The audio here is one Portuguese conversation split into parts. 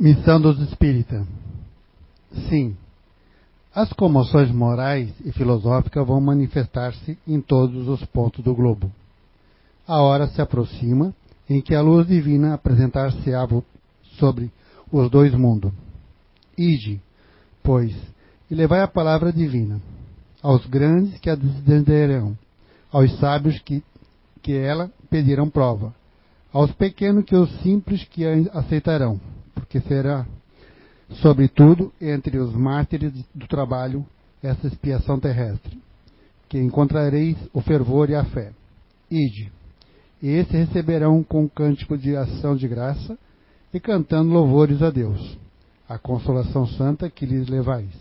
Missão dos Espíritas. Sim, as comoções morais e filosóficas vão manifestar-se em todos os pontos do globo. A hora se aproxima em que a luz divina apresentar-se-á sobre os dois mundos. Ide, pois, e levai a palavra divina aos grandes que a desentenderão, aos sábios que, que ela pedirão prova, aos pequenos que os simples que a aceitarão porque será, sobretudo, entre os mártires do trabalho, essa expiação terrestre, que encontrareis o fervor e a fé. Ide, e esse receberão com cântico de ação de graça e cantando louvores a Deus, a consolação santa que lhes levais,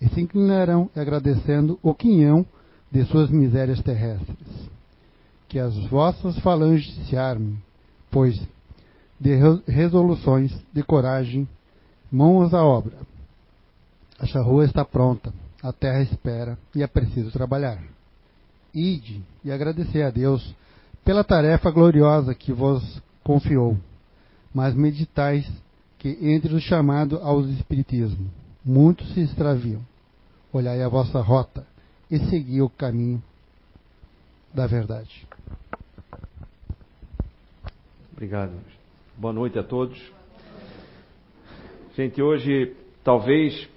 e se inclinarão agradecendo o quinhão de suas misérias terrestres. Que as vossas falanges se armem, pois de resoluções, de coragem, mãos à obra. A charrua está pronta, a terra espera e é preciso trabalhar. Ide e agradecer a Deus pela tarefa gloriosa que vos confiou, mas meditais que entre o chamado aos espiritismo, muitos se extraviam. Olhai a vossa rota e segui o caminho da verdade. Obrigado. Boa noite a todos. Gente, hoje talvez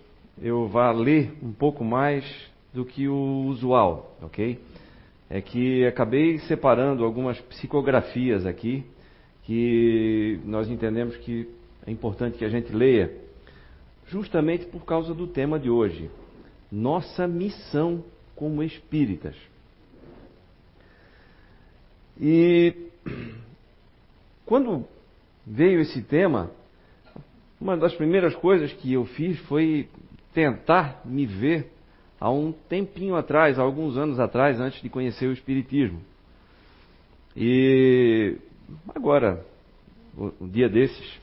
eu vá ler um pouco mais do que o usual, ok? É que acabei separando algumas psicografias aqui que nós entendemos que é importante que a gente leia, justamente por causa do tema de hoje. Nossa missão como espíritas. E quando veio esse tema, uma das primeiras coisas que eu fiz foi tentar me ver há um tempinho atrás, há alguns anos atrás, antes de conhecer o Espiritismo. E agora, um dia desses,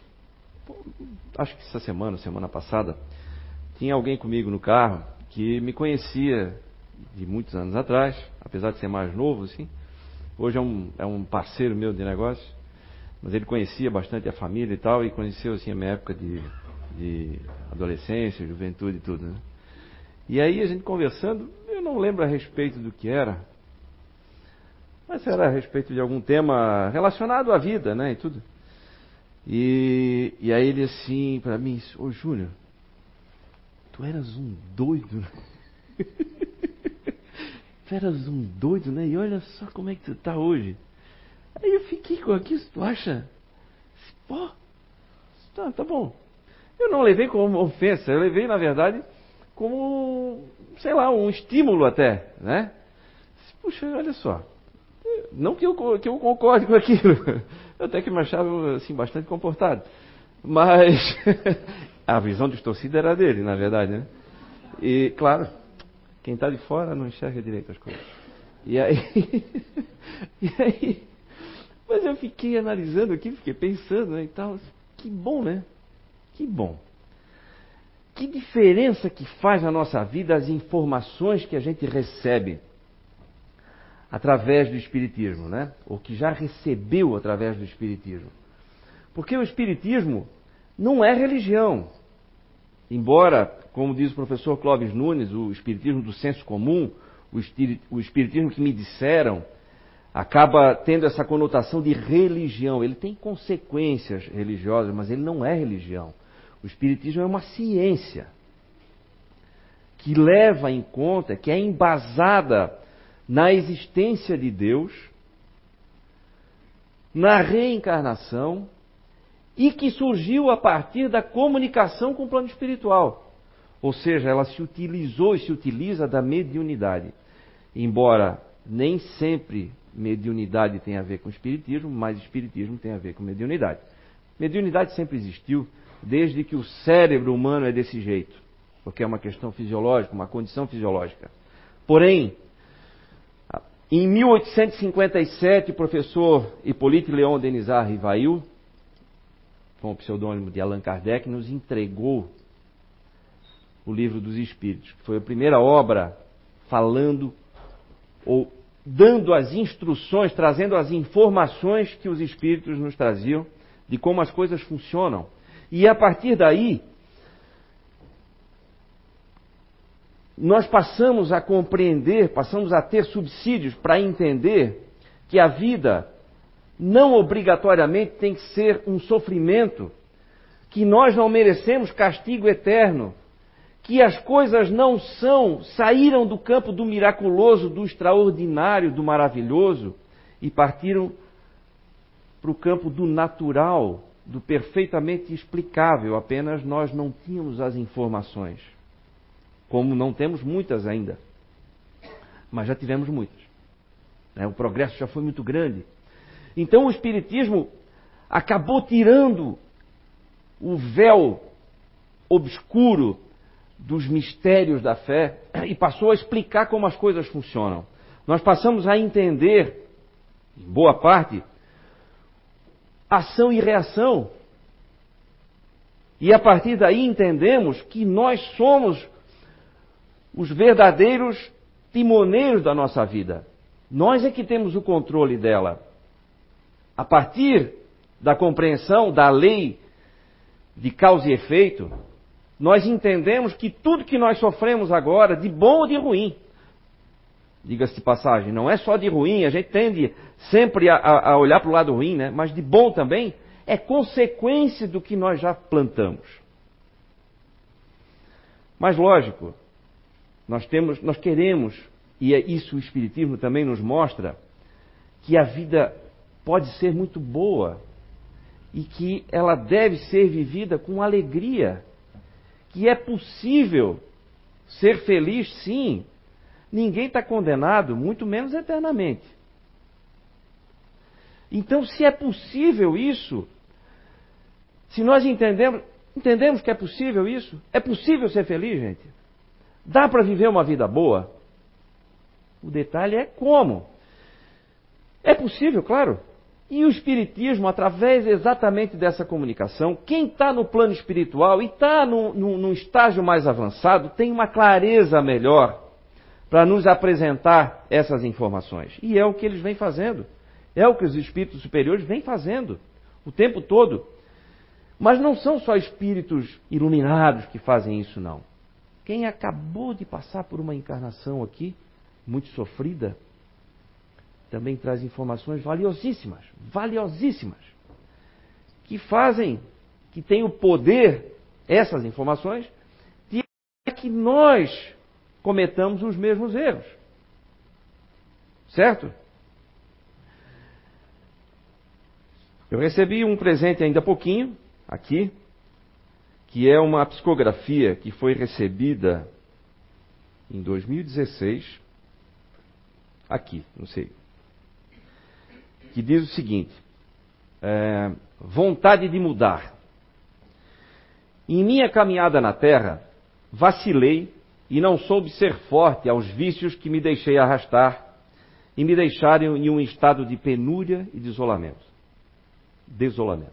acho que essa semana, semana passada, tinha alguém comigo no carro que me conhecia de muitos anos atrás, apesar de ser mais novo, assim. Hoje é um, é um parceiro meu de negócio mas ele conhecia bastante a família e tal, e conheceu assim a minha época de, de adolescência, juventude e tudo, né? E aí a gente conversando, eu não lembro a respeito do que era, mas era a respeito de algum tema relacionado à vida, né, e tudo. E, e aí ele assim, para mim, ô Júnior, tu eras um doido, né? tu eras um doido, né? E olha só como é que tu tá hoje. Aí eu fiquei com aquilo, tu acha? Pô, tá, tá bom. Eu não levei como ofensa, eu levei, na verdade, como, sei lá, um estímulo até, né? Puxa, olha só. Não que eu, que eu concorde com aquilo. Eu até que me achava, assim, bastante comportado. Mas a visão distorcida era dele, na verdade, né? E, claro, quem está de fora não enxerga direito as coisas. E aí, e aí mas eu fiquei analisando aqui, fiquei pensando né, e tal. Que bom, né? Que bom. Que diferença que faz na nossa vida as informações que a gente recebe através do Espiritismo, né? Ou que já recebeu através do Espiritismo. Porque o Espiritismo não é religião. Embora, como diz o professor Clóvis Nunes, o Espiritismo do senso comum, o Espiritismo que me disseram, acaba tendo essa conotação de religião. Ele tem consequências religiosas, mas ele não é religião. O Espiritismo é uma ciência que leva em conta, que é embasada na existência de Deus, na reencarnação e que surgiu a partir da comunicação com o plano espiritual. Ou seja, ela se utilizou e se utiliza da mediunidade. Embora nem sempre mediunidade tem a ver com espiritismo, mas espiritismo tem a ver com mediunidade. Mediunidade sempre existiu, desde que o cérebro humano é desse jeito, porque é uma questão fisiológica, uma condição fisiológica. Porém, em 1857, o professor Hippolyte Leon Denisard Rivail, com o pseudônimo de Allan Kardec, nos entregou o livro dos Espíritos, que foi a primeira obra falando ou dando as instruções, trazendo as informações que os espíritos nos traziam de como as coisas funcionam. E a partir daí, nós passamos a compreender, passamos a ter subsídios para entender que a vida não obrigatoriamente tem que ser um sofrimento, que nós não merecemos castigo eterno, que as coisas não são, saíram do campo do miraculoso, do extraordinário, do maravilhoso e partiram para o campo do natural, do perfeitamente explicável, apenas nós não tínhamos as informações. Como não temos muitas ainda, mas já tivemos muitas. Né? O progresso já foi muito grande. Então o Espiritismo acabou tirando o véu obscuro dos mistérios da fé e passou a explicar como as coisas funcionam. Nós passamos a entender, em boa parte, ação e reação. E a partir daí entendemos que nós somos os verdadeiros timoneiros da nossa vida. Nós é que temos o controle dela. A partir da compreensão da lei de causa e efeito, nós entendemos que tudo que nós sofremos agora, de bom ou de ruim, diga-se de passagem, não é só de ruim, a gente tende sempre a, a olhar para o lado ruim, né? mas de bom também, é consequência do que nós já plantamos. Mas lógico, nós temos, nós queremos, e é isso o Espiritismo também nos mostra, que a vida pode ser muito boa e que ela deve ser vivida com alegria, que é possível ser feliz sim. Ninguém está condenado, muito menos eternamente. Então, se é possível isso, se nós entendemos, entendemos que é possível isso, é possível ser feliz, gente. Dá para viver uma vida boa? O detalhe é como. É possível, claro. E o Espiritismo, através exatamente dessa comunicação, quem está no plano espiritual e está num estágio mais avançado, tem uma clareza melhor para nos apresentar essas informações. E é o que eles vêm fazendo. É o que os espíritos superiores vêm fazendo o tempo todo. Mas não são só espíritos iluminados que fazem isso, não. Quem acabou de passar por uma encarnação aqui, muito sofrida, também traz informações valiosíssimas, valiosíssimas, que fazem, que têm o poder, essas informações, de que nós cometamos os mesmos erros. Certo? Eu recebi um presente ainda há pouquinho, aqui, que é uma psicografia que foi recebida em 2016, aqui, não sei, que diz o seguinte: é, vontade de mudar. Em minha caminhada na terra, vacilei e não soube ser forte aos vícios que me deixei arrastar e me deixaram em um estado de penúria e de isolamento. Desolamento.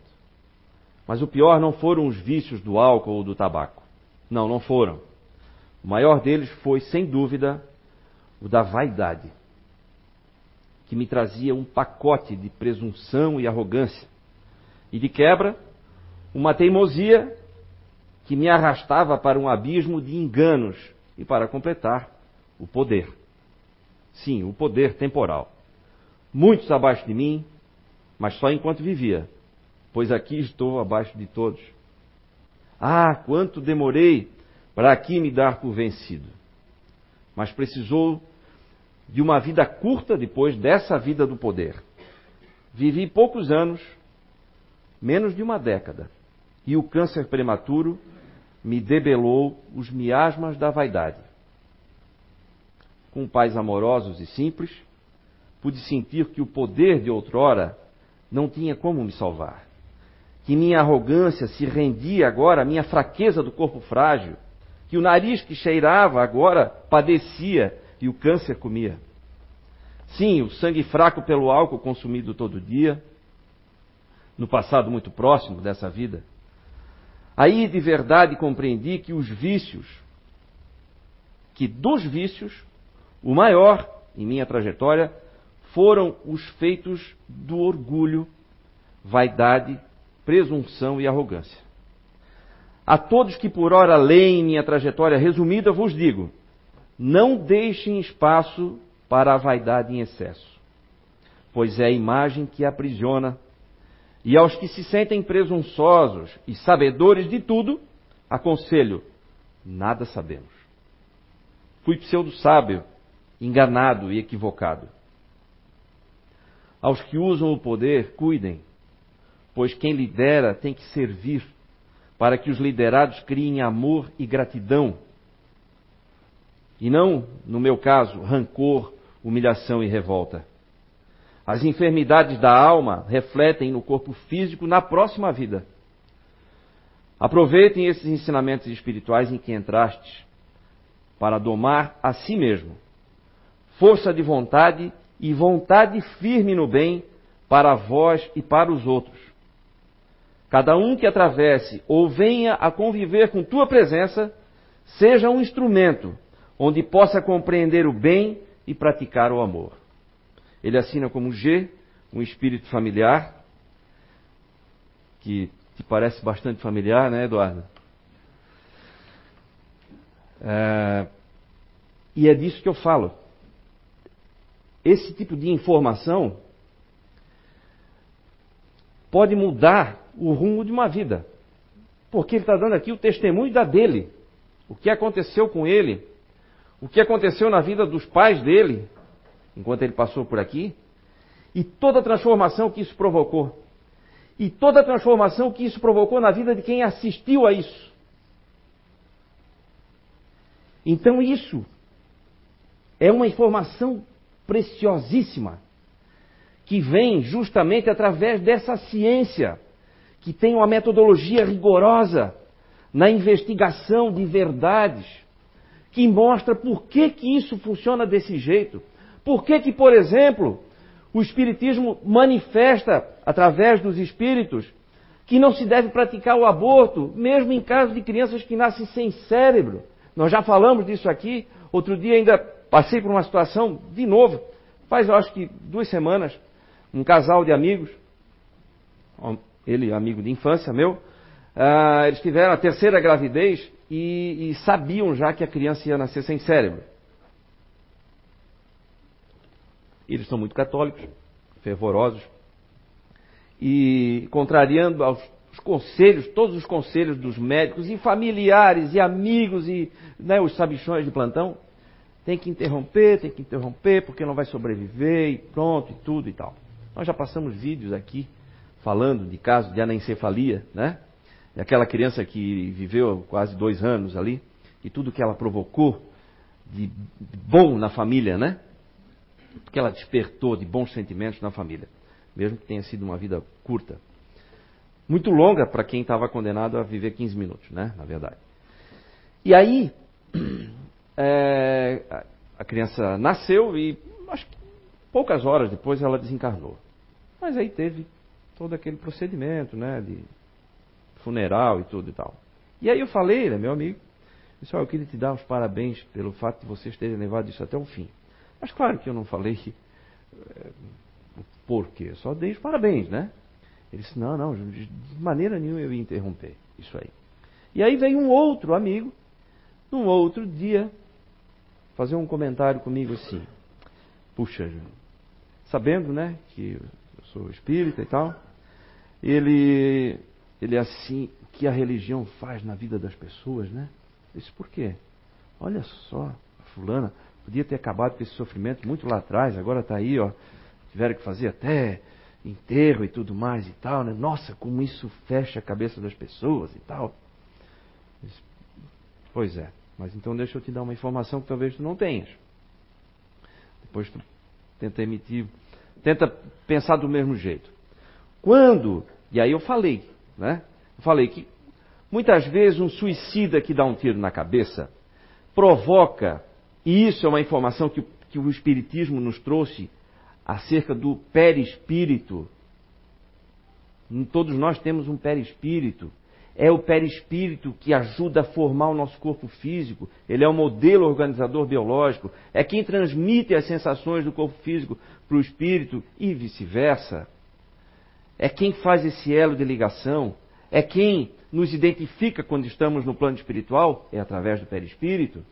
Mas o pior não foram os vícios do álcool ou do tabaco. Não, não foram. O maior deles foi, sem dúvida, o da vaidade que me trazia um pacote de presunção e arrogância. E de quebra, uma teimosia que me arrastava para um abismo de enganos e, para completar, o poder. Sim, o poder temporal. Muitos abaixo de mim, mas só enquanto vivia, pois aqui estou abaixo de todos. Ah, quanto demorei para aqui me dar por vencido. Mas precisou de uma vida curta depois dessa vida do poder. Vivi poucos anos, menos de uma década, e o câncer prematuro me debelou os miasmas da vaidade. Com pais amorosos e simples, pude sentir que o poder de outrora não tinha como me salvar. Que minha arrogância se rendia agora à minha fraqueza do corpo frágil, que o nariz que cheirava agora padecia e o câncer comia. Sim, o sangue fraco pelo álcool consumido todo dia, no passado muito próximo dessa vida. Aí de verdade compreendi que os vícios, que dos vícios, o maior em minha trajetória foram os feitos do orgulho, vaidade, presunção e arrogância. A todos que por ora leem minha trajetória resumida, vos digo: não deixem espaço para a vaidade em excesso, pois é a imagem que aprisiona. E aos que se sentem presunçosos e sabedores de tudo, aconselho: nada sabemos. Fui pseudo-sábio, enganado e equivocado. Aos que usam o poder, cuidem, pois quem lidera tem que servir, para que os liderados criem amor e gratidão. E não, no meu caso, rancor, humilhação e revolta. As enfermidades da alma refletem no corpo físico na próxima vida. Aproveitem esses ensinamentos espirituais em que entrastes para domar a si mesmo. Força de vontade e vontade firme no bem para vós e para os outros. Cada um que atravesse ou venha a conviver com tua presença, seja um instrumento onde possa compreender o bem e praticar o amor. Ele assina como G, um espírito familiar, que te parece bastante familiar, né, Eduardo? É, e é disso que eu falo. Esse tipo de informação pode mudar o rumo de uma vida. Porque ele está dando aqui o testemunho da dele. O que aconteceu com ele, o que aconteceu na vida dos pais dele, enquanto ele passou por aqui, e toda a transformação que isso provocou. E toda a transformação que isso provocou na vida de quem assistiu a isso. Então isso é uma informação preciosíssima que vem justamente através dessa ciência que tem uma metodologia rigorosa na investigação de verdades, que mostra por que, que isso funciona desse jeito. Por que, que, por exemplo, o Espiritismo manifesta, através dos espíritos, que não se deve praticar o aborto, mesmo em caso de crianças que nascem sem cérebro. Nós já falamos disso aqui. Outro dia ainda passei por uma situação, de novo, faz eu acho que duas semanas, um casal de amigos, ele amigo de infância meu, uh, eles tiveram a terceira gravidez e, e sabiam já que a criança ia nascer sem cérebro. Eles são muito católicos, fervorosos, e contrariando aos os conselhos, todos os conselhos dos médicos e familiares e amigos e né, os sabichões de plantão, tem que interromper, tem que interromper, porque não vai sobreviver e pronto e tudo e tal. Nós já passamos vídeos aqui falando de casos de anencefalia, né? E aquela criança que viveu quase dois anos ali e tudo que ela provocou de bom na família, né? que ela despertou de bons sentimentos na família, mesmo que tenha sido uma vida curta. Muito longa para quem estava condenado a viver 15 minutos, né? Na verdade. E aí, é, a criança nasceu e acho que poucas horas depois ela desencarnou. Mas aí teve todo aquele procedimento, né? De funeral e tudo e tal. E aí eu falei, né, meu amigo, disse, eu queria te dar os parabéns pelo fato de vocês terem levado isso até o fim. Mas claro que eu não falei é, por quê, só dei os parabéns, né? Ele disse: Não, não, de maneira nenhuma eu ia interromper isso aí. E aí veio um outro amigo, num outro dia, fazer um comentário comigo assim: Puxa, sabendo, né, que eu sou espírita e tal, ele, ele é assim, que a religião faz na vida das pessoas, né? Disse: Por quê? Olha só, fulana podia ter acabado com esse sofrimento muito lá atrás, agora está aí, ó, tiveram que fazer até enterro e tudo mais e tal, né? Nossa, como isso fecha a cabeça das pessoas e tal. Pois é, mas então deixa eu te dar uma informação que talvez tu não tenhas. Depois tu tenta emitir, tenta pensar do mesmo jeito. Quando, e aí eu falei, né? Eu falei que muitas vezes um suicida que dá um tiro na cabeça provoca, e isso é uma informação que, que o Espiritismo nos trouxe acerca do perispírito. Todos nós temos um perispírito. É o perispírito que ajuda a formar o nosso corpo físico. Ele é o modelo organizador biológico. É quem transmite as sensações do corpo físico para o espírito e vice-versa. É quem faz esse elo de ligação. É quem nos identifica quando estamos no plano espiritual, é através do perispírito,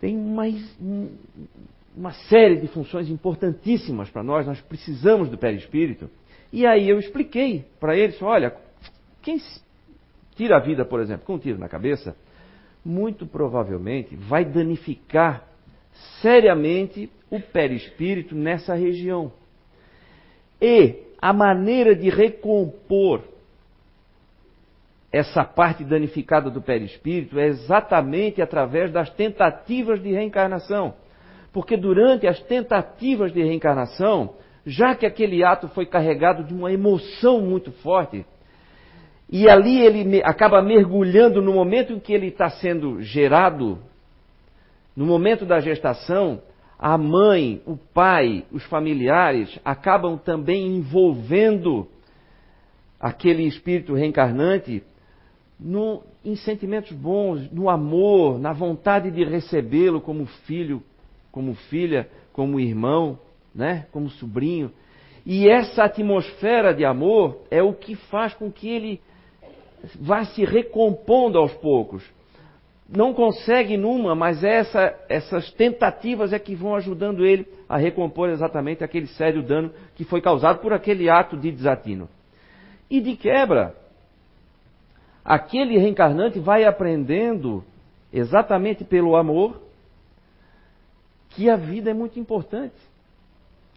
tem mais uma série de funções importantíssimas para nós, nós precisamos do perispírito. E aí eu expliquei para eles, olha, quem tira a vida, por exemplo, com um tiro na cabeça, muito provavelmente vai danificar seriamente o perispírito nessa região. E a maneira de recompor essa parte danificada do perispírito é exatamente através das tentativas de reencarnação. Porque durante as tentativas de reencarnação, já que aquele ato foi carregado de uma emoção muito forte, e ali ele acaba mergulhando no momento em que ele está sendo gerado, no momento da gestação, a mãe, o pai, os familiares acabam também envolvendo aquele espírito reencarnante no, em sentimentos bons, no amor, na vontade de recebê-lo como filho, como filha, como irmão, né? como sobrinho. E essa atmosfera de amor é o que faz com que ele vá se recompondo aos poucos. Não consegue numa, mas essa, essas tentativas é que vão ajudando ele a recompor exatamente aquele sério dano que foi causado por aquele ato de desatino. E de quebra, aquele reencarnante vai aprendendo, exatamente pelo amor, que a vida é muito importante.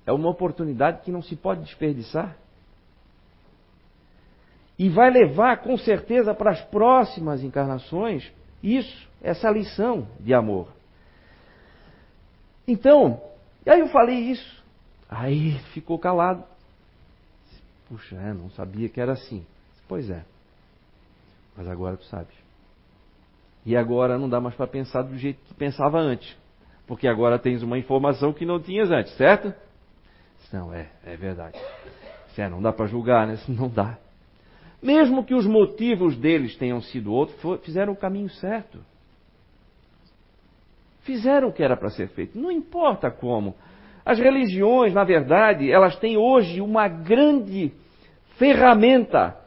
É uma oportunidade que não se pode desperdiçar. E vai levar com certeza para as próximas encarnações isso, essa lição de amor. Então, e aí eu falei isso. Aí ficou calado. Puxa, é, não sabia que era assim. Pois é. Mas agora tu sabes. E agora não dá mais para pensar do jeito que pensava antes. Porque agora tens uma informação que não tinhas antes, certo? Não, é, é verdade. É, não dá para julgar, né? Não dá. Mesmo que os motivos deles tenham sido outros, fizeram o caminho certo. Fizeram o que era para ser feito. Não importa como. As religiões, na verdade, elas têm hoje uma grande ferramenta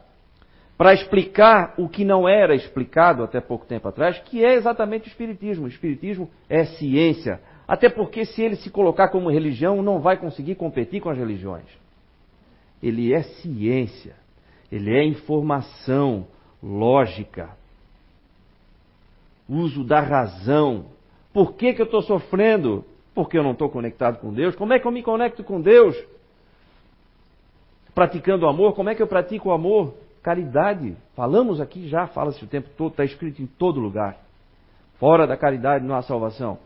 para explicar o que não era explicado até pouco tempo atrás, que é exatamente o Espiritismo. O Espiritismo é ciência. Até porque, se ele se colocar como religião, não vai conseguir competir com as religiões. Ele é ciência. Ele é informação, lógica. Uso da razão. Por que, que eu estou sofrendo? Porque eu não estou conectado com Deus. Como é que eu me conecto com Deus? Praticando o amor. Como é que eu pratico o amor? Caridade, falamos aqui já, fala-se o tempo todo, está escrito em todo lugar. Fora da caridade não há salvação.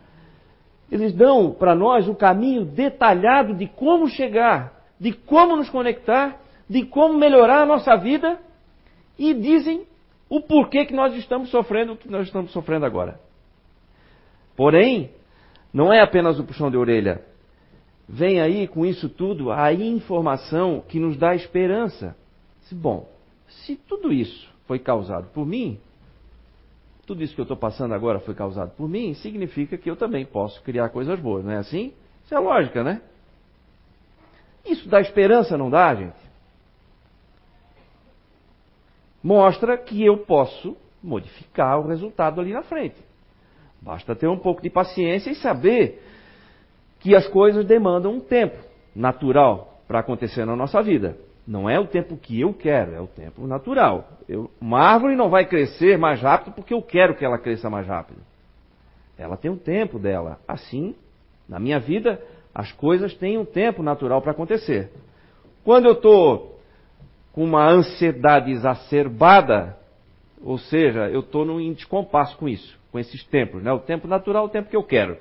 Eles dão para nós o caminho detalhado de como chegar, de como nos conectar, de como melhorar a nossa vida e dizem o porquê que nós estamos sofrendo o que nós estamos sofrendo agora. Porém, não é apenas o puxão de orelha. Vem aí com isso tudo a informação que nos dá esperança. Bom, se tudo isso foi causado por mim, tudo isso que eu estou passando agora foi causado por mim, significa que eu também posso criar coisas boas, não é assim? Isso é lógica, né? Isso dá esperança, não dá, gente? Mostra que eu posso modificar o resultado ali na frente. Basta ter um pouco de paciência e saber que as coisas demandam um tempo natural para acontecer na nossa vida. Não é o tempo que eu quero, é o tempo natural. Eu, uma árvore não vai crescer mais rápido porque eu quero que ela cresça mais rápido. Ela tem um tempo dela. Assim, na minha vida, as coisas têm um tempo natural para acontecer. Quando eu estou com uma ansiedade exacerbada, ou seja, eu estou num descompasso com isso, com esses tempos, né? o tempo natural, o tempo que eu quero.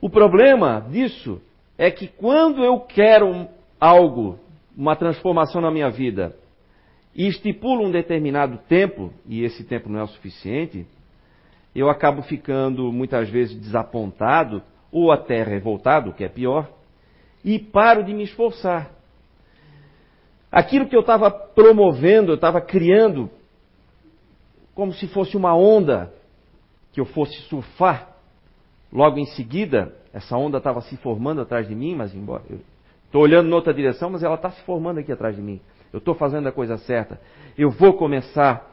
O problema disso é que quando eu quero algo uma transformação na minha vida e estipulo um determinado tempo, e esse tempo não é o suficiente, eu acabo ficando muitas vezes desapontado ou até revoltado, que é pior, e paro de me esforçar. Aquilo que eu estava promovendo, eu estava criando, como se fosse uma onda que eu fosse surfar, logo em seguida, essa onda estava se formando atrás de mim, mas embora Estou olhando noutra direção, mas ela está se formando aqui atrás de mim. Eu estou fazendo a coisa certa. Eu vou começar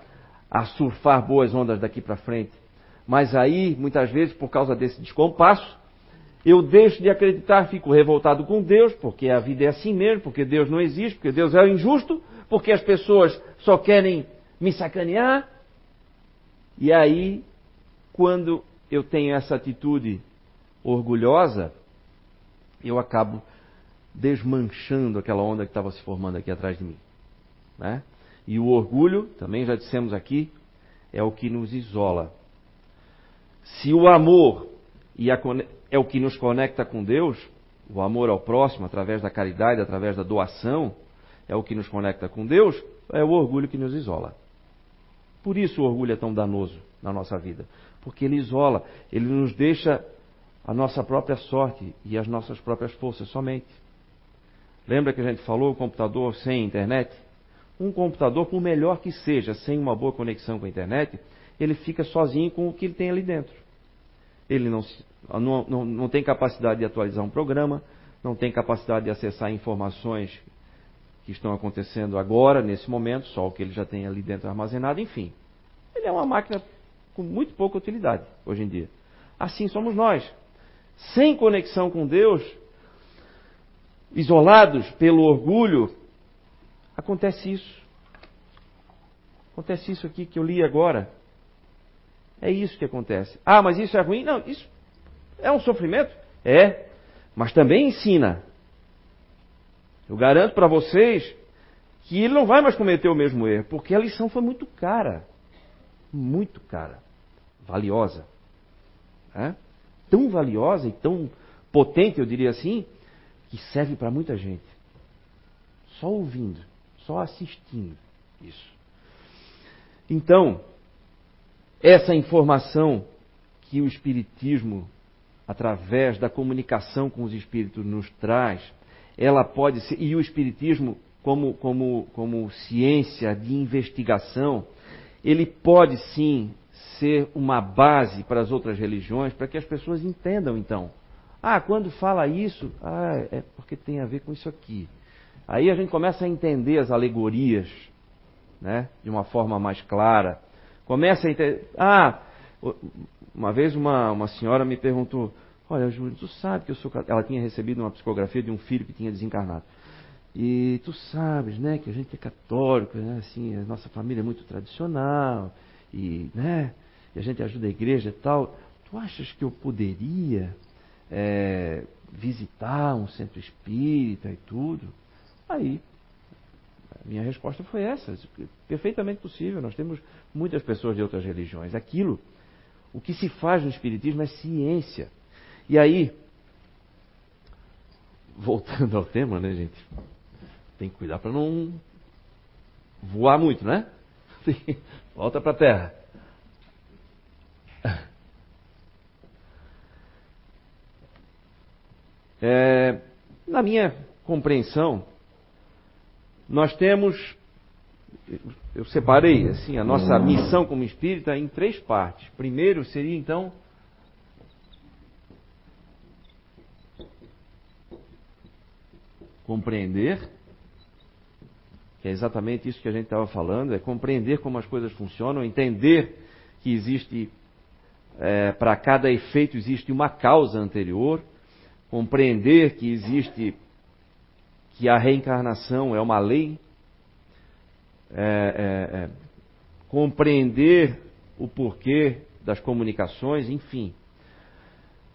a surfar boas ondas daqui para frente. Mas aí, muitas vezes, por causa desse descompasso, eu deixo de acreditar, fico revoltado com Deus, porque a vida é assim mesmo, porque Deus não existe, porque Deus é injusto, porque as pessoas só querem me sacanear. E aí, quando eu tenho essa atitude orgulhosa, eu acabo desmanchando aquela onda que estava se formando aqui atrás de mim. Né? E o orgulho, também já dissemos aqui, é o que nos isola. Se o amor e a, é o que nos conecta com Deus, o amor ao próximo, através da caridade, através da doação, é o que nos conecta com Deus, é o orgulho que nos isola. Por isso o orgulho é tão danoso na nossa vida. Porque ele isola, ele nos deixa a nossa própria sorte e as nossas próprias forças somente. Lembra que a gente falou o computador sem internet? Um computador, por melhor que seja, sem uma boa conexão com a internet, ele fica sozinho com o que ele tem ali dentro. Ele não, não, não, não tem capacidade de atualizar um programa, não tem capacidade de acessar informações que estão acontecendo agora, nesse momento, só o que ele já tem ali dentro armazenado, enfim. Ele é uma máquina com muito pouca utilidade hoje em dia. Assim somos nós. Sem conexão com Deus, isolados pelo orgulho, acontece isso. Acontece isso aqui que eu li agora. É isso que acontece. Ah, mas isso é ruim? Não, isso é um sofrimento? É, mas também ensina. Eu garanto para vocês que ele não vai mais cometer o mesmo erro, porque a lição foi muito cara. Muito cara. Valiosa. É? Tão valiosa e tão potente, eu diria assim, que serve para muita gente. Só ouvindo, só assistindo isso. Então, essa informação que o Espiritismo, através da comunicação com os Espíritos, nos traz, ela pode ser, e o Espiritismo, como, como, como ciência de investigação, ele pode sim ser uma base para as outras religiões, para que as pessoas entendam então ah, quando fala isso, ah, é porque tem a ver com isso aqui. Aí a gente começa a entender as alegorias, né, de uma forma mais clara. Começa a entender. Ah, uma vez uma, uma senhora me perguntou: Olha, Júlio, tu sabe que eu sou. Ela tinha recebido uma psicografia de um filho que tinha desencarnado. E tu sabes, né, que a gente é católico, né, assim, a nossa família é muito tradicional, e, né, e a gente ajuda a igreja e tal. Tu achas que eu poderia é, visitar um centro espírita e tudo. Aí, minha resposta foi essa, perfeitamente possível. Nós temos muitas pessoas de outras religiões. Aquilo, o que se faz no espiritismo é ciência. E aí, voltando ao tema, né, gente? Tem que cuidar para não voar muito, né? Volta para a terra. É, na minha compreensão, nós temos, eu separei assim a nossa missão como espírita em três partes. Primeiro seria então compreender, que é exatamente isso que a gente estava falando, é compreender como as coisas funcionam, entender que existe é, para cada efeito existe uma causa anterior compreender que existe, que a reencarnação é uma lei, é, é, é, compreender o porquê das comunicações, enfim.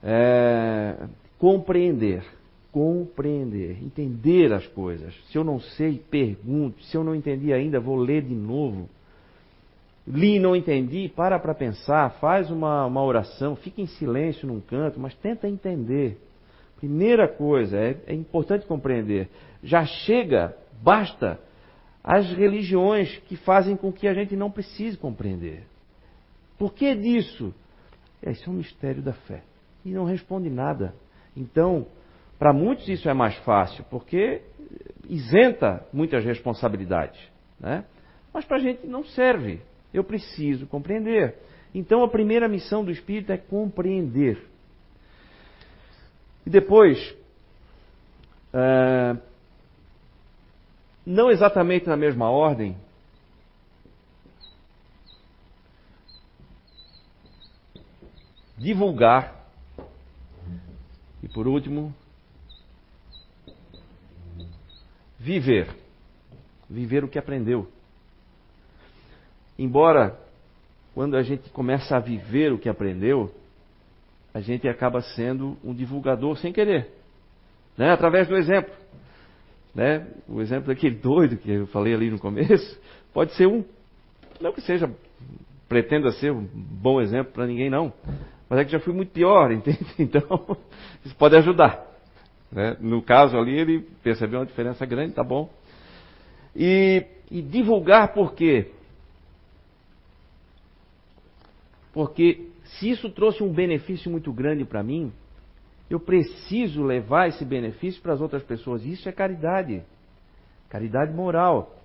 É, compreender, compreender, entender as coisas. Se eu não sei, pergunto. Se eu não entendi ainda, vou ler de novo. Li e não entendi, para para pensar, faz uma, uma oração, fica em silêncio num canto, mas tenta entender. Primeira coisa, é, é importante compreender. Já chega, basta as religiões que fazem com que a gente não precise compreender. Por que disso? Esse é um mistério da fé. E não responde nada. Então, para muitos isso é mais fácil, porque isenta muitas responsabilidades. Né? Mas para a gente não serve. Eu preciso compreender. Então, a primeira missão do Espírito é compreender. E depois, é, não exatamente na mesma ordem, divulgar e por último viver. Viver o que aprendeu. Embora quando a gente começa a viver o que aprendeu a gente acaba sendo um divulgador sem querer, né? através do exemplo. Né? O exemplo daquele doido que eu falei ali no começo pode ser um, não que seja, pretenda ser um bom exemplo para ninguém, não, mas é que já fui muito pior, entende? Então, isso pode ajudar. Né? No caso ali, ele percebeu uma diferença grande, tá bom. E, e divulgar por quê? Porque se isso trouxe um benefício muito grande para mim, eu preciso levar esse benefício para as outras pessoas. Isso é caridade. Caridade moral.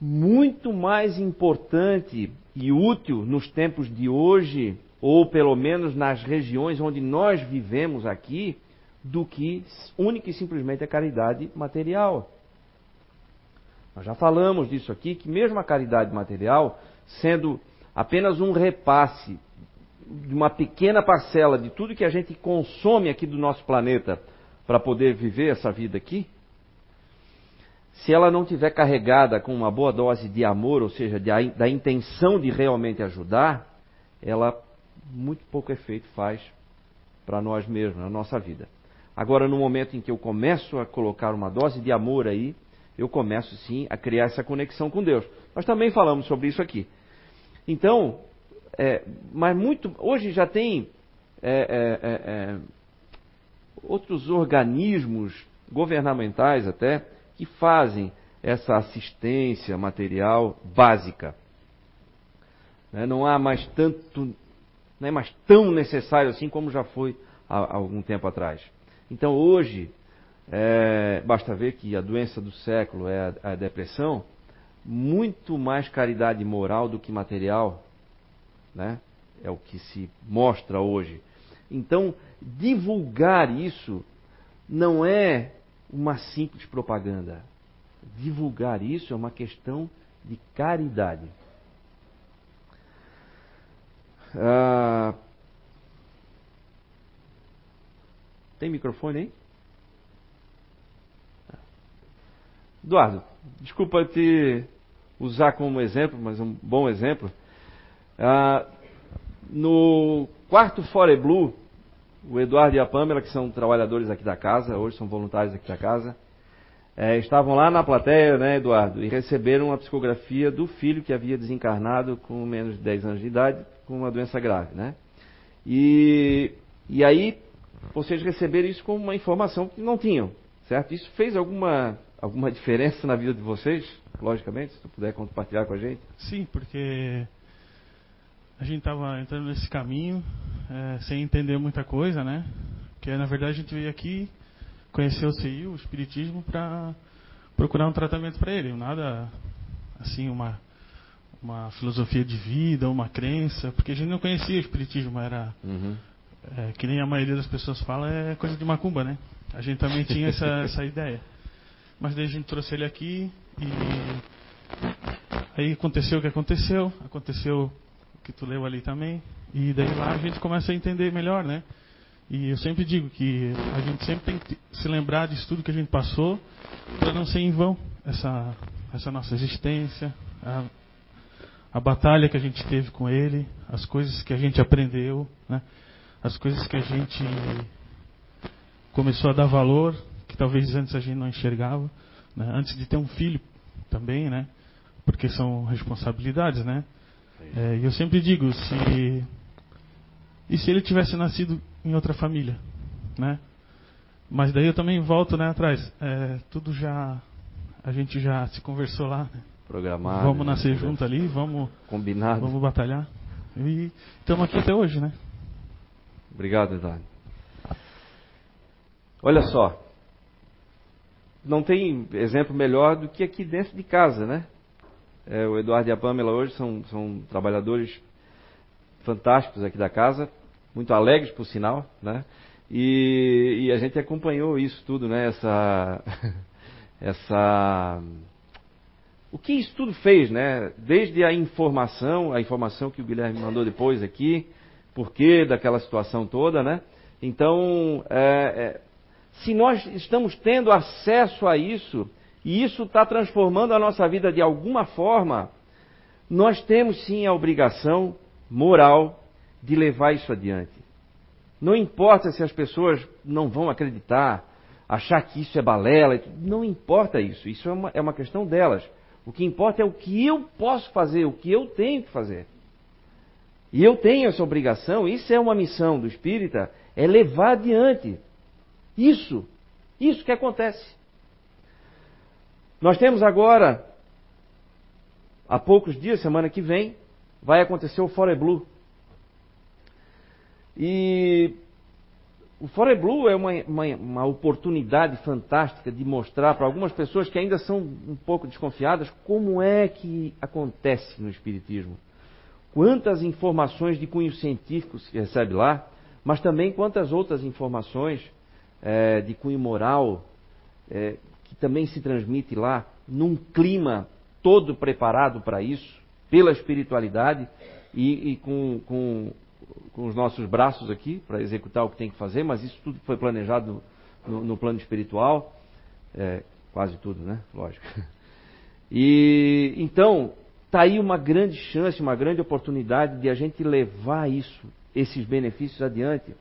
Muito mais importante e útil nos tempos de hoje ou pelo menos nas regiões onde nós vivemos aqui, do que única e simplesmente a caridade material. Nós já falamos disso aqui, que mesmo a caridade material, sendo apenas um repasse de uma pequena parcela de tudo que a gente consome aqui do nosso planeta para poder viver essa vida aqui, se ela não tiver carregada com uma boa dose de amor, ou seja, de, da intenção de realmente ajudar, ela muito pouco efeito faz para nós mesmos, na nossa vida. Agora, no momento em que eu começo a colocar uma dose de amor aí, eu começo sim a criar essa conexão com Deus. Nós também falamos sobre isso aqui. Então, é, mas muito. Hoje já tem é, é, é, é outros organismos governamentais até que fazem essa assistência material básica. Né, não há mais tanto não é mais tão necessário assim como já foi há, algum tempo atrás. Então hoje, é, basta ver que a doença do século é a, a depressão, muito mais caridade moral do que material, né? É o que se mostra hoje. Então, divulgar isso não é uma simples propaganda. Divulgar isso é uma questão de caridade. Ah, tem microfone aí? Eduardo, desculpa te usar como exemplo, mas um bom exemplo. Ah, no quarto Fore Blue, o Eduardo e a Pamela, que são trabalhadores aqui da casa, hoje são voluntários aqui da casa, é, estavam lá na plateia, né, Eduardo, e receberam a psicografia do filho que havia desencarnado com menos de 10 anos de idade, com uma doença grave, né? E, e aí vocês receberam isso como uma informação que não tinham, certo? Isso fez alguma, alguma diferença na vida de vocês, logicamente, se tu puder compartilhar com a gente? Sim, porque a gente estava entrando nesse caminho é, sem entender muita coisa, né? Porque na verdade a gente veio aqui conhecer o CI, o Espiritismo, para procurar um tratamento para ele, nada assim, uma uma filosofia de vida, uma crença, porque a gente não conhecia o espiritismo, era uhum. é, que nem a maioria das pessoas fala, é coisa de macumba, né? A gente também tinha essa, essa ideia. Mas daí a gente trouxe ele aqui e aí aconteceu o que aconteceu, aconteceu que tu leu ali também, e daí lá a gente começa a entender melhor, né? E eu sempre digo que a gente sempre tem que se lembrar disso tudo que a gente passou para não ser em vão essa, essa nossa existência, a, a batalha que a gente teve com ele, as coisas que a gente aprendeu, né? as coisas que a gente começou a dar valor, que talvez antes a gente não enxergava, né? antes de ter um filho também, né? Porque são responsabilidades, né? É, e eu sempre digo, se e se ele tivesse nascido em outra família, né? Mas daí eu também volto né, atrás. É, tudo já a gente já se conversou lá. Né? programado. Vamos nascer junto ali, vamos. Combinado. Vamos batalhar. E estamos aqui até hoje, né? Obrigado, Eduardo. Olha só. Não tem exemplo melhor do que aqui dentro de casa, né? É, o Eduardo e a Pamela hoje são, são trabalhadores fantásticos aqui da casa, muito alegres por sinal, né? E, e a gente acompanhou isso tudo, né? Essa, essa o que isso tudo fez, né? Desde a informação, a informação que o Guilherme mandou depois aqui, porquê daquela situação toda, né? Então, é, é, se nós estamos tendo acesso a isso, e isso está transformando a nossa vida de alguma forma, nós temos sim a obrigação moral de levar isso adiante. Não importa se as pessoas não vão acreditar, achar que isso é balela, não importa isso, isso é uma, é uma questão delas. O que importa é o que eu posso fazer, o que eu tenho que fazer. E eu tenho essa obrigação, isso é uma missão do espírita, é levar adiante. Isso, isso que acontece. Nós temos agora, há poucos dias, semana que vem, vai acontecer o Fore Blue. E o Fore Blue é uma, uma, uma oportunidade fantástica de mostrar para algumas pessoas que ainda são um pouco desconfiadas como é que acontece no Espiritismo. Quantas informações de cunho científico se recebe lá, mas também quantas outras informações é, de cunho moral é, que também se transmite lá, num clima todo preparado para isso, pela espiritualidade e, e com, com, com, os nossos braços aqui para executar o que tem que fazer, mas isso tudo foi planejado no, no plano espiritual, é, quase tudo, né? Lógico. E então está aí uma grande chance, uma grande oportunidade de a gente levar isso esses benefícios adiante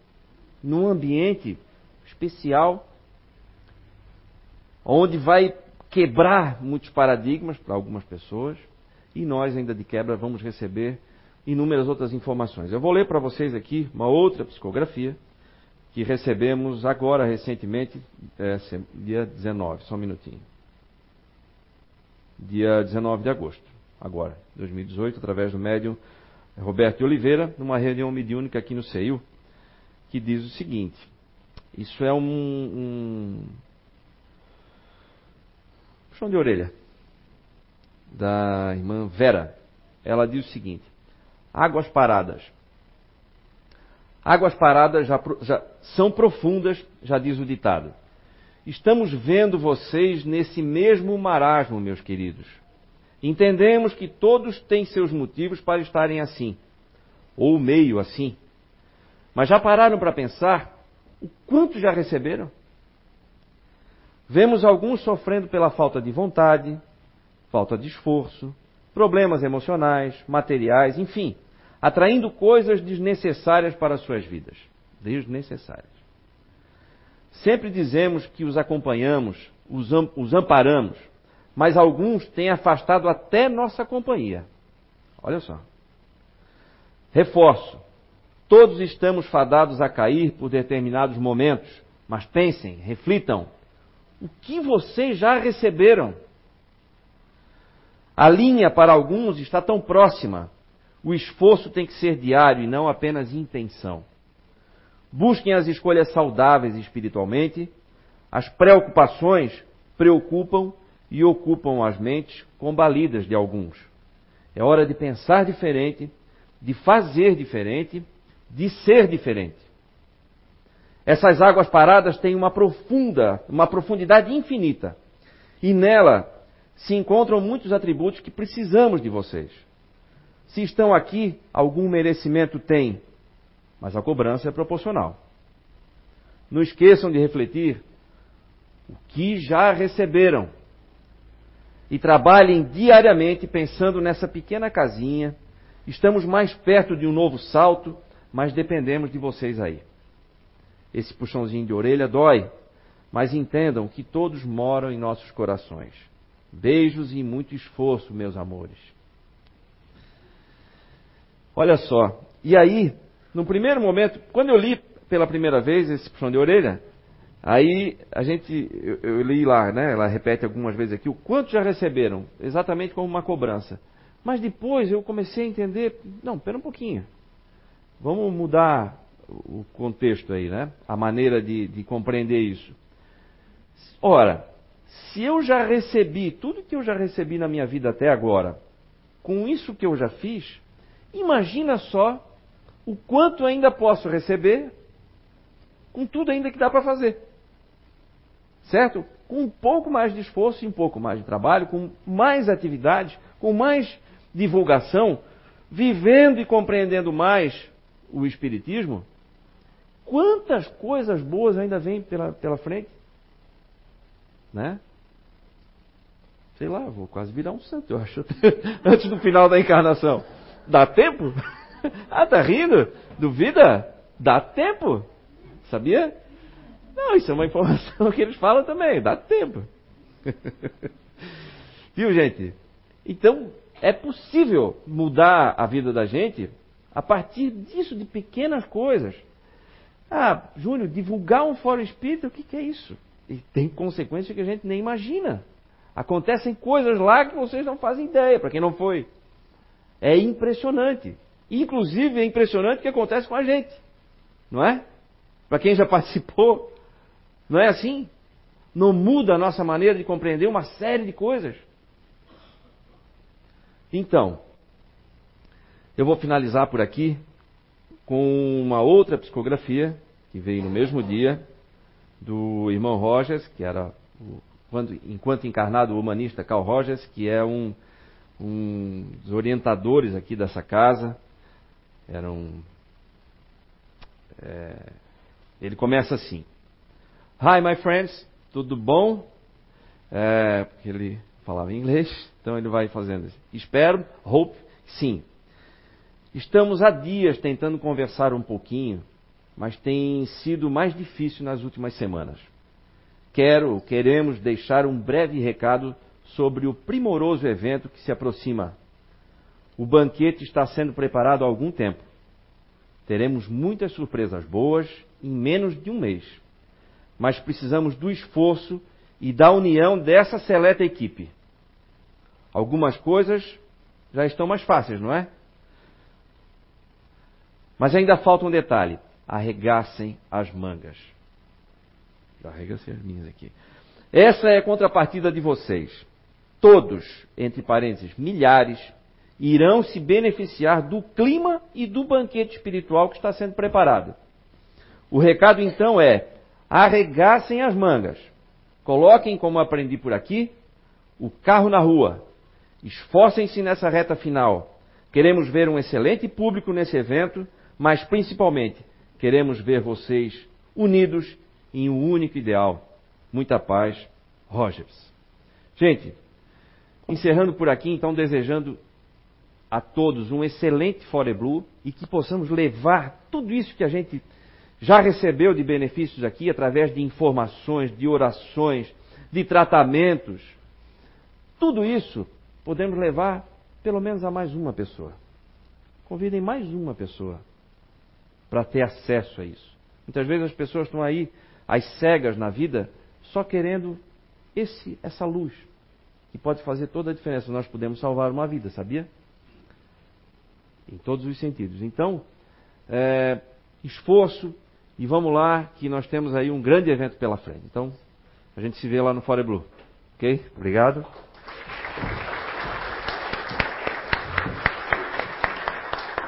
num ambiente especial, onde vai quebrar muitos paradigmas para algumas pessoas e nós, ainda de quebra, vamos receber inúmeras outras informações. Eu vou ler para vocês aqui uma outra psicografia que recebemos agora, recentemente, é, dia 19, só um minutinho. Dia 19 de agosto, agora, 2018, através do médium Roberto de Oliveira, numa reunião mediúnica aqui no CEIU, que diz o seguinte: isso é um, um puxão de orelha da irmã Vera. Ela diz o seguinte: águas paradas. Águas paradas já, já são profundas, já diz o ditado. Estamos vendo vocês nesse mesmo marasmo, meus queridos. Entendemos que todos têm seus motivos para estarem assim, ou meio assim. Mas já pararam para pensar o quanto já receberam? Vemos alguns sofrendo pela falta de vontade, falta de esforço, problemas emocionais, materiais, enfim, atraindo coisas desnecessárias para as suas vidas. Desnecessárias. Sempre dizemos que os acompanhamos, os amparamos, mas alguns têm afastado até nossa companhia. Olha só. Reforço. Todos estamos fadados a cair por determinados momentos, mas pensem, reflitam. O que vocês já receberam? A linha para alguns está tão próxima. O esforço tem que ser diário e não apenas intenção. Busquem as escolhas saudáveis espiritualmente. As preocupações preocupam e ocupam as mentes combalidas de alguns. É hora de pensar diferente, de fazer diferente, de ser diferente. Essas águas paradas têm uma profunda, uma profundidade infinita. E nela se encontram muitos atributos que precisamos de vocês. Se estão aqui, algum merecimento têm, mas a cobrança é proporcional. Não esqueçam de refletir o que já receberam e trabalhem diariamente pensando nessa pequena casinha. Estamos mais perto de um novo salto, mas dependemos de vocês aí. Esse puxãozinho de orelha dói, mas entendam que todos moram em nossos corações. Beijos e muito esforço, meus amores. Olha só, e aí, no primeiro momento, quando eu li pela primeira vez esse puxão de orelha, Aí a gente, eu, eu, li lá, né? Ela repete algumas vezes aqui o quanto já receberam, exatamente como uma cobrança. Mas depois eu comecei a entender, não, pera um pouquinho. Vamos mudar o contexto aí, né? A maneira de, de compreender isso. Ora, se eu já recebi tudo que eu já recebi na minha vida até agora, com isso que eu já fiz, imagina só o quanto ainda posso receber com tudo ainda que dá para fazer certo? Com um pouco mais de esforço e um pouco mais de trabalho, com mais atividades, com mais divulgação, vivendo e compreendendo mais o Espiritismo, quantas coisas boas ainda vêm pela, pela frente? Né? Sei lá, vou quase virar um santo, eu acho, antes do final da encarnação. Dá tempo? ah, tá rindo? Duvida? Dá tempo. Sabia? Não, isso é uma informação que eles falam também, dá tempo. Viu, gente? Então, é possível mudar a vida da gente a partir disso, de pequenas coisas. Ah, Júnior, divulgar um fórum espírita, o que, que é isso? E tem consequências que a gente nem imagina. Acontecem coisas lá que vocês não fazem ideia, para quem não foi. É impressionante. Inclusive é impressionante o que acontece com a gente. Não é? Para quem já participou, não é assim? Não muda a nossa maneira de compreender uma série de coisas. Então, eu vou finalizar por aqui com uma outra psicografia que veio no mesmo dia do irmão Rogers, que era quando, enquanto encarnado o humanista Carl Rogers, que é um, um dos orientadores aqui dessa casa. Era um, é, ele começa assim: Hi, my friends, tudo bom? É, porque ele falava inglês, então ele vai fazendo assim. Espero, hope, sim. Estamos há dias tentando conversar um pouquinho, mas tem sido mais difícil nas últimas semanas. Quero, queremos deixar um breve recado sobre o primoroso evento que se aproxima. O banquete está sendo preparado há algum tempo. Teremos muitas surpresas boas em menos de um mês. Mas precisamos do esforço e da união dessa seleta equipe. Algumas coisas já estão mais fáceis, não é? Mas ainda falta um detalhe: arregassem as mangas. Já as minhas aqui. Essa é a contrapartida de vocês. Todos, entre parênteses, milhares, irão se beneficiar do clima e do banquete espiritual que está sendo preparado. O recado então é: arregassem as mangas. Coloquem, como aprendi por aqui, o carro na rua. Esforcem-se nessa reta final. Queremos ver um excelente público nesse evento mas principalmente queremos ver vocês unidos em um único ideal. Muita paz, Rogers. Gente, encerrando por aqui, então, desejando a todos um excelente Fore Blue e que possamos levar tudo isso que a gente já recebeu de benefícios aqui através de informações, de orações, de tratamentos. Tudo isso podemos levar pelo menos a mais uma pessoa. Convidem mais uma pessoa para ter acesso a isso. Muitas vezes as pessoas estão aí, as cegas na vida, só querendo esse, essa luz, que pode fazer toda a diferença. Nós podemos salvar uma vida, sabia? Em todos os sentidos. Então, é, esforço e vamos lá, que nós temos aí um grande evento pela frente. Então, a gente se vê lá no Fore Blue. Ok? Obrigado.